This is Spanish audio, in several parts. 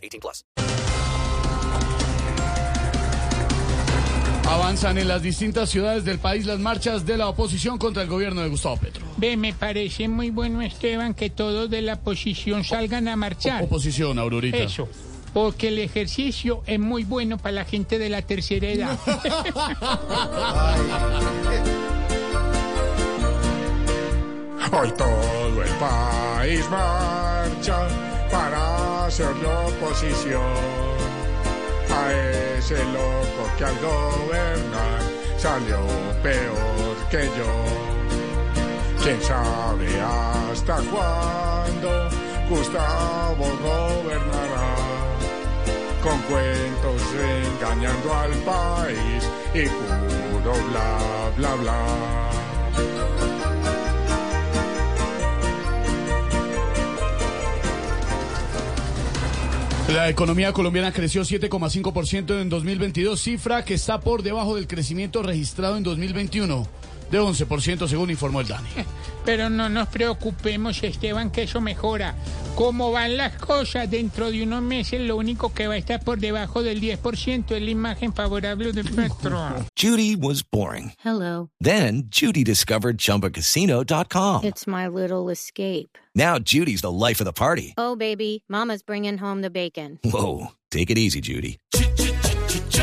18 plus. Avanzan en las distintas ciudades del país las marchas de la oposición contra el gobierno de Gustavo Petro. Ve, me parece muy bueno, Esteban, que todos de la oposición salgan a marchar. Oposición, Aurorita. Eso. Porque el ejercicio es muy bueno para la gente de la tercera edad. Hoy todo el país marcha para hacer la oposición a ese loco que al gobernar salió peor que yo. ¿Quién sabe hasta cuándo Gustavo gobernará? Con cuentos engañando al país y puro bla bla bla. La economía colombiana creció 7,5% en 2022, cifra que está por debajo del crecimiento registrado en 2021, de 11% según informó el DANE. Pero no nos preocupemos, Esteban, que eso mejora. Como van las cosas, dentro de unos meses lo único que va a estar por debajo del 10% es la imagen favorable de Petro. Judy was boring. Hello. Then Judy discovered ChumbaCasino.com. It's my little escape. Now Judy's the life of the party. Oh, baby, Mama's bringing home the bacon. Whoa, take it easy, Judy.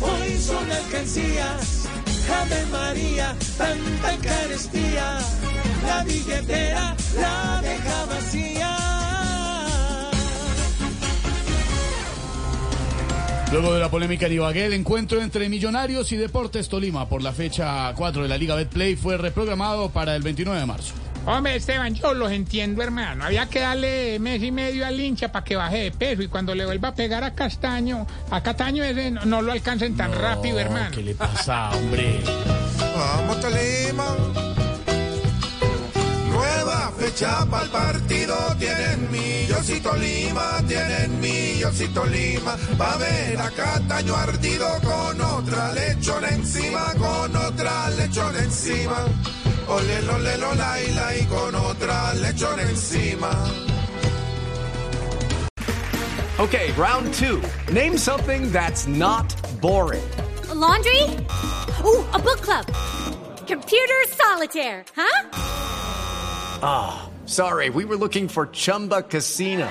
hoy son alcancías. Ave María, tanta carestía, la billetera la deja vacía. Luego de la polémica en Ibagué, el encuentro entre Millonarios y Deportes Tolima por la fecha 4 de la Liga Betplay fue reprogramado para el 29 de marzo. Hombre, Esteban, yo los entiendo, hermano. Había que darle mes y medio al hincha para que baje de peso y cuando le vuelva a pegar a Castaño, a Cataño ese no, no lo alcancen tan rápido, hermano. ¿Qué le pasa, hombre? Vamos Tolima. Nueva fecha para el partido. Tienen Millosito Lima, tienen Millosito Lima. Va a ver a Cataño ardido con otra lechona encima, con otra lechona encima. Ole, ole, lola y la y con otra lechona encima. Okay, round two. Name something that's not boring. A laundry? Ooh, a book club. Computer solitaire, huh? Ah, sorry, we were looking for Chumba Casino.